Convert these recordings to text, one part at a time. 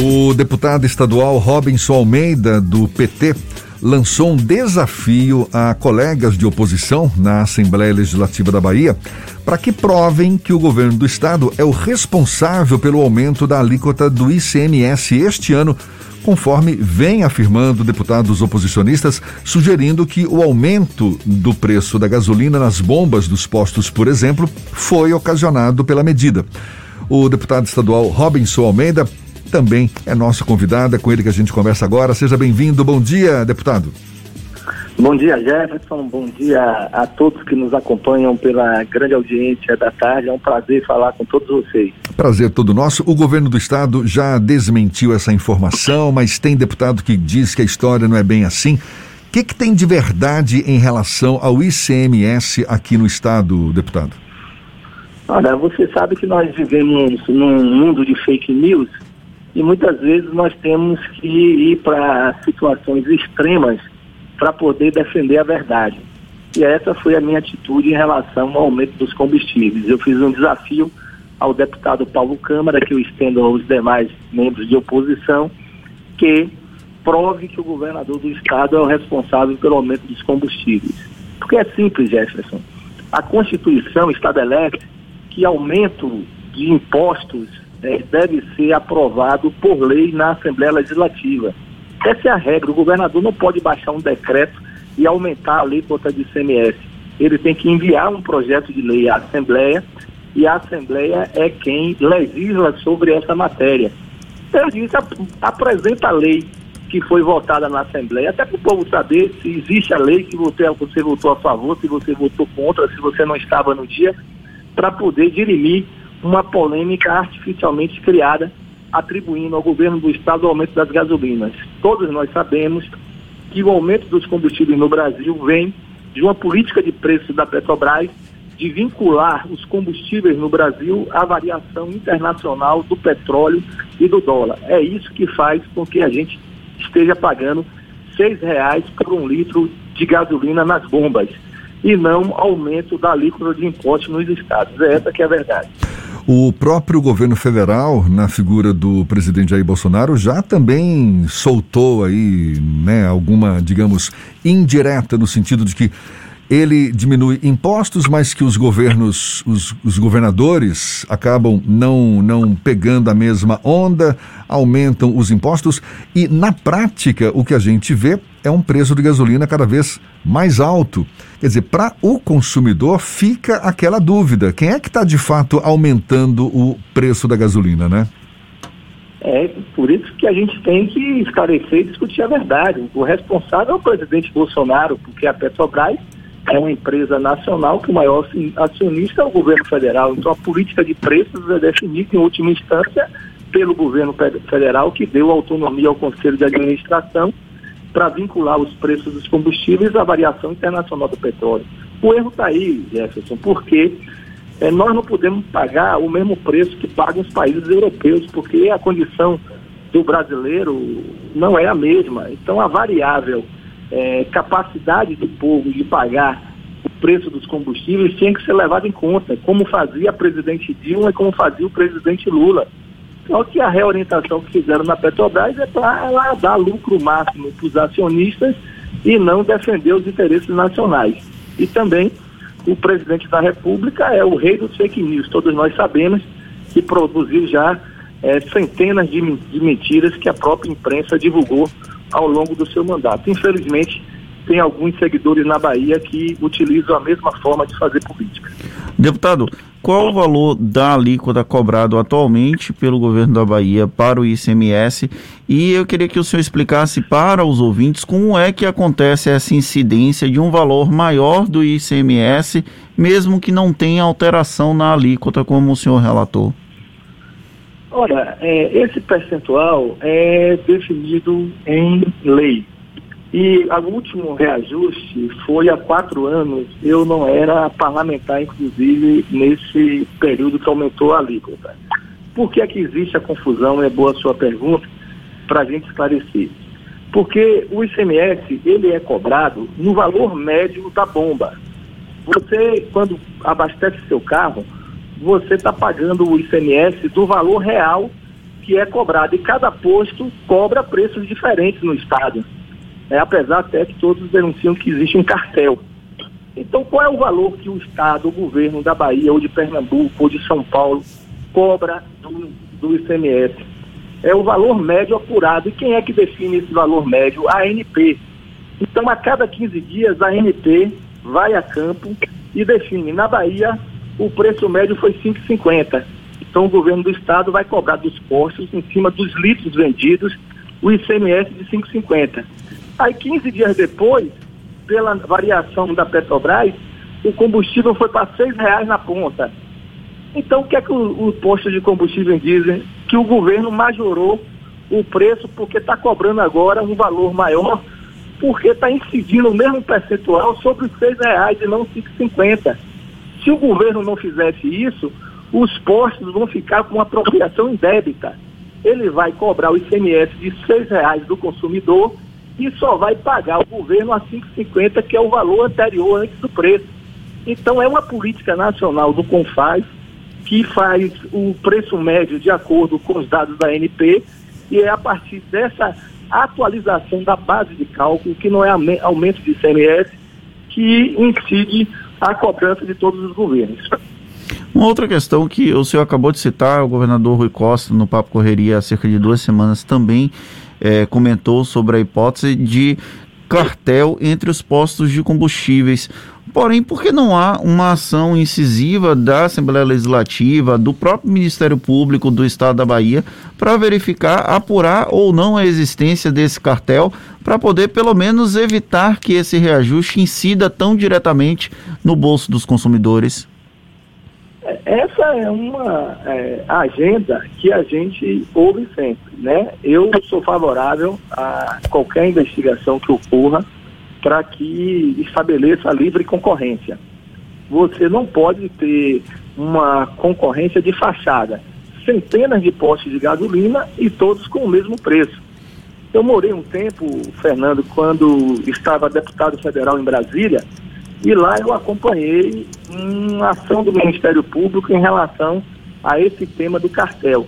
O deputado estadual Robinson Almeida, do PT, lançou um desafio a colegas de oposição na Assembleia Legislativa da Bahia para que provem que o governo do estado é o responsável pelo aumento da alíquota do ICMS este ano, conforme vem afirmando deputados oposicionistas, sugerindo que o aumento do preço da gasolina nas bombas dos postos, por exemplo, foi ocasionado pela medida. O deputado estadual Robinson Almeida também é nosso convidado, é com ele que a gente conversa agora. Seja bem-vindo. Bom dia, deputado. Bom dia, Jefferson. Bom dia a todos que nos acompanham pela grande audiência da tarde. É um prazer falar com todos vocês. Prazer todo nosso. O governo do estado já desmentiu essa informação, mas tem deputado que diz que a história não é bem assim. O que, que tem de verdade em relação ao ICMS aqui no estado, deputado? Olha, você sabe que nós vivemos num mundo de fake news e muitas vezes nós temos que ir para situações extremas para poder defender a verdade. E essa foi a minha atitude em relação ao aumento dos combustíveis. Eu fiz um desafio ao deputado Paulo Câmara, que eu estendo aos demais membros de oposição, que prove que o governador do estado é o responsável pelo aumento dos combustíveis. Porque é simples, Jefferson. A Constituição estabelece que aumento de impostos deve ser aprovado por lei na Assembleia Legislativa. Essa é a regra. O governador não pode baixar um decreto e aumentar a alíquota de ICMS. Ele tem que enviar um projeto de lei à Assembleia e a Assembleia é quem legisla sobre essa matéria. Então, disse, apresenta a lei que foi votada na Assembleia, até para o povo saber se existe a lei, se você, você votou a favor, se você votou contra, se você não estava no dia, para poder dirimir uma polêmica artificialmente criada, atribuindo ao governo do estado o aumento das gasolinas. Todos nós sabemos que o aumento dos combustíveis no Brasil vem de uma política de preços da Petrobras de vincular os combustíveis no Brasil à variação internacional do petróleo e do dólar. É isso que faz com que a gente esteja pagando seis reais por um litro de gasolina nas bombas e não aumento da alíquota de impostos nos estados. É essa que é a verdade. O próprio governo federal, na figura do presidente Jair Bolsonaro, já também soltou aí, né, alguma, digamos, indireta no sentido de que ele diminui impostos, mas que os governos, os, os, governadores acabam não, não pegando a mesma onda, aumentam os impostos e, na prática, o que a gente vê é um preço de gasolina cada vez mais alto. Quer dizer, para o consumidor fica aquela dúvida: quem é que está de fato aumentando o preço da gasolina, né? É por isso que a gente tem que esclarecer e discutir a verdade. O responsável é o presidente Bolsonaro, porque a Petrobras é uma empresa nacional que o maior acionista é o governo federal. Então a política de preços é definida em última instância pelo governo federal que deu autonomia ao Conselho de Administração para vincular os preços dos combustíveis à variação internacional do petróleo. O erro está aí, Jefferson, porque é, nós não podemos pagar o mesmo preço que pagam os países europeus, porque a condição do brasileiro não é a mesma. Então a variável é, capacidade do povo de pagar o preço dos combustíveis tinha que ser levado em conta, como fazia a presidente Dilma e como fazia o presidente Lula. Só que a reorientação que fizeram na Petrobras é para dar lucro máximo para os acionistas e não defender os interesses nacionais. E também o presidente da República é o rei dos fake news. Todos nós sabemos que produziu já é, centenas de, de mentiras que a própria imprensa divulgou ao longo do seu mandato. Infelizmente, tem alguns seguidores na Bahia que utilizam a mesma forma de fazer política. Deputado, qual o valor da alíquota cobrado atualmente pelo governo da Bahia para o ICMS? E eu queria que o senhor explicasse para os ouvintes como é que acontece essa incidência de um valor maior do ICMS, mesmo que não tenha alteração na alíquota, como o senhor relatou. Olha, é, esse percentual é definido em lei. E o último reajuste foi há quatro anos. Eu não era parlamentar, inclusive, nesse período que aumentou a alíquota. Por que é que existe a confusão? É boa a sua pergunta, para a gente esclarecer. Porque o ICMS, ele é cobrado no valor médio da bomba. Você, quando abastece seu carro, você está pagando o ICMS do valor real que é cobrado. E cada posto cobra preços diferentes no estado. É, apesar até que todos denunciam que existe um cartel. Então, qual é o valor que o Estado, o governo da Bahia, ou de Pernambuco, ou de São Paulo, cobra do, do ICMS? É o valor médio apurado. E quem é que define esse valor médio? A ANP. Então, a cada 15 dias, a ANP vai a campo e define. Na Bahia, o preço médio foi 5,50. Então, o governo do Estado vai cobrar dos postos, em cima dos litros vendidos, o ICMS de 5,50. Aí, 15 dias depois, pela variação da Petrobras, o combustível foi para R$ reais na ponta. Então, o que é que o, o posto de combustível dizem? Que o governo majorou o preço porque está cobrando agora um valor maior, porque está incidindo o mesmo percentual sobre os R$ reais e não 5,50. Se o governo não fizesse isso, os postos vão ficar com uma apropriação indébita. Ele vai cobrar o ICMS de R$ reais do consumidor e só vai pagar o governo a 5,50, que é o valor anterior antes do preço. Então é uma política nacional do Confaz que faz o preço médio de acordo com os dados da ANP e é a partir dessa atualização da base de cálculo, que não é aumento de ICMS, que incide a cobrança de todos os governos. Uma outra questão que o senhor acabou de citar, o governador Rui Costa, no Papo Correria, há cerca de duas semanas, também é, comentou sobre a hipótese de cartel entre os postos de combustíveis. Porém, por que não há uma ação incisiva da Assembleia Legislativa, do próprio Ministério Público do Estado da Bahia, para verificar, apurar ou não a existência desse cartel, para poder pelo menos evitar que esse reajuste incida tão diretamente no bolso dos consumidores? Essa é uma é, agenda que a gente ouve sempre, né? Eu sou favorável a qualquer investigação que ocorra para que estabeleça livre concorrência. Você não pode ter uma concorrência de fachada. Centenas de postos de gasolina e todos com o mesmo preço. Eu morei um tempo, Fernando, quando estava deputado federal em Brasília, e lá eu acompanhei uma ação do Ministério Público em relação a esse tema do cartel.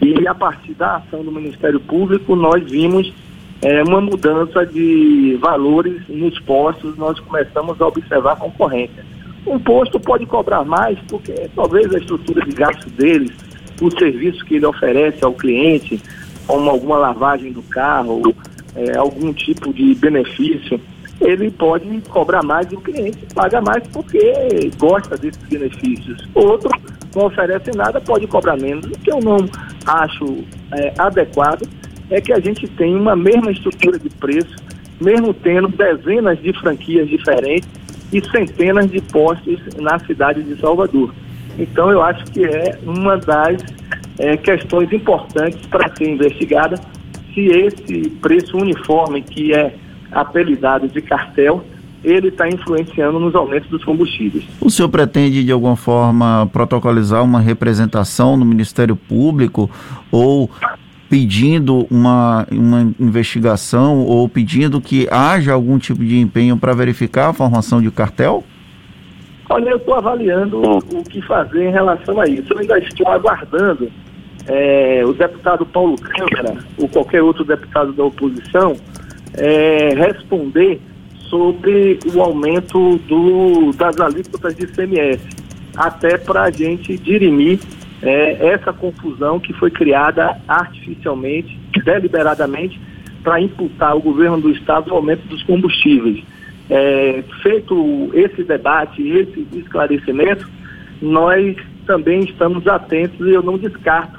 E a partir da ação do Ministério Público, nós vimos é, uma mudança de valores nos postos, nós começamos a observar a concorrência. Um posto pode cobrar mais porque talvez a estrutura de gasto deles, o serviço que ele oferece ao cliente, como alguma lavagem do carro, é, algum tipo de benefício, ele pode cobrar mais e o cliente paga mais porque gosta desses benefícios. Outro não oferece nada, pode cobrar menos. O que eu não acho é, adequado é que a gente tem uma mesma estrutura de preço, mesmo tendo dezenas de franquias diferentes e centenas de postos na cidade de Salvador. Então eu acho que é uma das é, questões importantes para ser investigada se esse preço uniforme que é apelidado de cartel, ele está influenciando nos aumentos dos combustíveis. O senhor pretende, de alguma forma, protocolizar uma representação no Ministério Público ou pedindo uma, uma investigação ou pedindo que haja algum tipo de empenho para verificar a formação de cartel? Olha, eu estou avaliando o que fazer em relação a isso. Eu ainda estou aguardando é, o deputado Paulo Câmara ou qualquer outro deputado da oposição é, responder sobre o aumento do, das alíquotas de ICMS, até para a gente dirimir é, essa confusão que foi criada artificialmente, deliberadamente, para imputar ao governo do Estado o aumento dos combustíveis. É, feito esse debate, esse esclarecimento, nós também estamos atentos e eu não descarto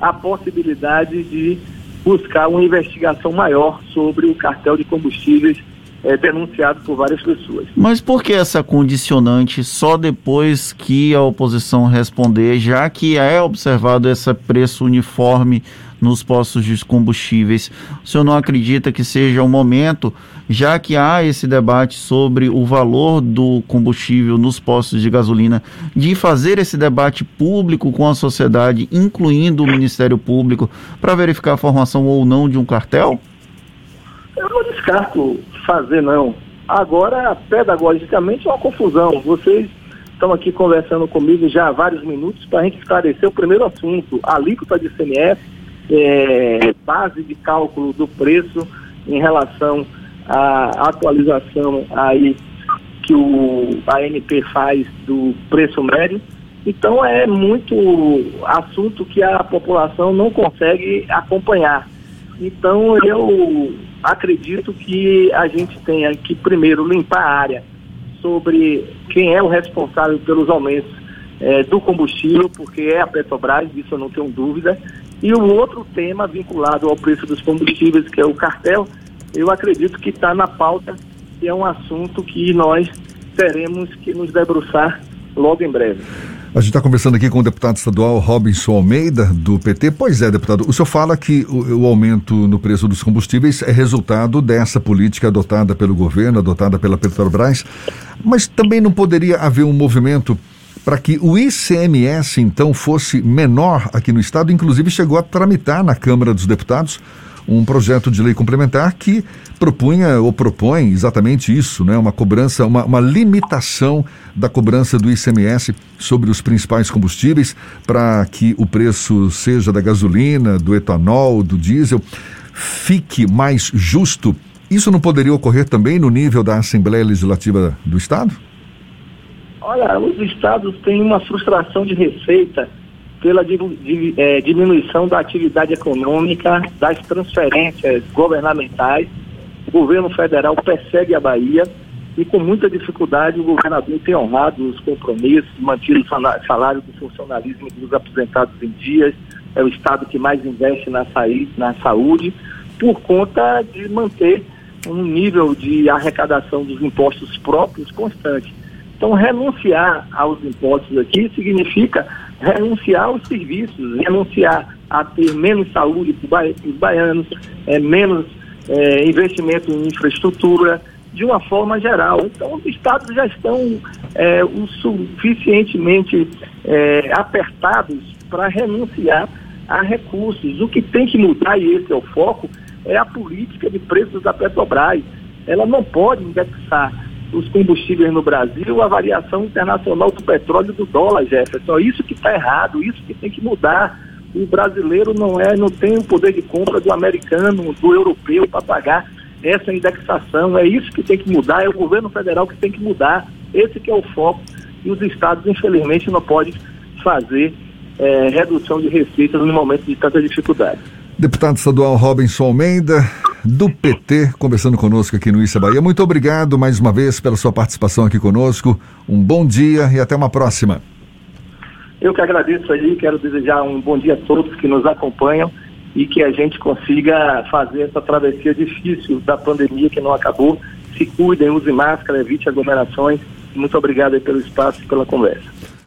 a possibilidade de buscar uma investigação maior sobre o cartel de combustíveis é, denunciado por várias pessoas. Mas por que essa condicionante só depois que a oposição responder, já que é observado esse preço uniforme nos postos de combustíveis? O senhor não acredita que seja o momento, já que há esse debate sobre o valor do combustível nos postos de gasolina, de fazer esse debate público com a sociedade, incluindo o Ministério Público, para verificar a formação ou não de um cartel? Eu não descarto fazer, não. Agora, pedagogicamente, é uma confusão. Vocês estão aqui conversando comigo já há vários minutos para a gente esclarecer o primeiro assunto, a alíquota de ICMS, é, base de cálculo do preço em relação à atualização aí que o ANP faz do preço médio. Então é muito assunto que a população não consegue acompanhar. Então eu acredito que a gente tenha que primeiro limpar a área sobre quem é o responsável pelos aumentos é, do combustível, porque é a Petrobras, isso eu não tenho dúvida. E o outro tema vinculado ao preço dos combustíveis, que é o cartel, eu acredito que está na pauta e é um assunto que nós teremos que nos debruçar logo em breve. A gente está conversando aqui com o deputado estadual Robinson Almeida, do PT. Pois é, deputado, o senhor fala que o, o, aumento no preço dos combustíveis é resultado dessa política adotada pelo governo, adotada pela Petrobras, mas também não poderia haver um movimento para que o ICMS, então, fosse menor aqui no Estado, inclusive chegou a tramitar na Câmara dos Deputados um projeto de lei complementar que propunha ou propõe exatamente isso, né? uma cobrança, uma, uma limitação da cobrança do ICMS sobre os principais combustíveis para que o preço seja da gasolina, do etanol, do diesel, fique mais justo. Isso não poderia ocorrer também no nível da Assembleia Legislativa do Estado? Olha, os estados têm uma frustração de receita pela é, diminuição da atividade econômica, das transferências governamentais. O governo federal persegue a Bahia e com muita dificuldade o governador tem honrado os compromissos, mantido o salário do funcionalismo dos aposentados em dias, é o estado que mais investe na, na saúde, por conta de manter um nível de arrecadação dos impostos próprios constante. Então, renunciar aos impostos aqui significa renunciar aos serviços, renunciar a ter menos saúde para os baianos, é, menos é, investimento em infraestrutura, de uma forma geral. Então, os estados já estão é, o suficientemente é, apertados para renunciar a recursos. O que tem que mudar, e esse é o foco, é a política de preços da Petrobras. Ela não pode indexar os combustíveis no Brasil, a variação internacional do petróleo do dólar, Jefferson. Isso que está errado, isso que tem que mudar. O brasileiro não é, não tem o poder de compra do americano, do europeu para pagar essa indexação. É isso que tem que mudar, é o governo federal que tem que mudar. Esse que é o foco. E os estados, infelizmente, não podem fazer é, redução de receitas no momento de tanta dificuldade. Deputado estadual Robinson Almeida, do PT, conversando conosco aqui no Issa Bahia. Muito obrigado mais uma vez pela sua participação aqui conosco. Um bom dia e até uma próxima. Eu que agradeço aí, quero desejar um bom dia a todos que nos acompanham e que a gente consiga fazer essa travessia difícil da pandemia que não acabou. Se cuidem, usem máscara, evite aglomerações. Muito obrigado pelo espaço e pela conversa.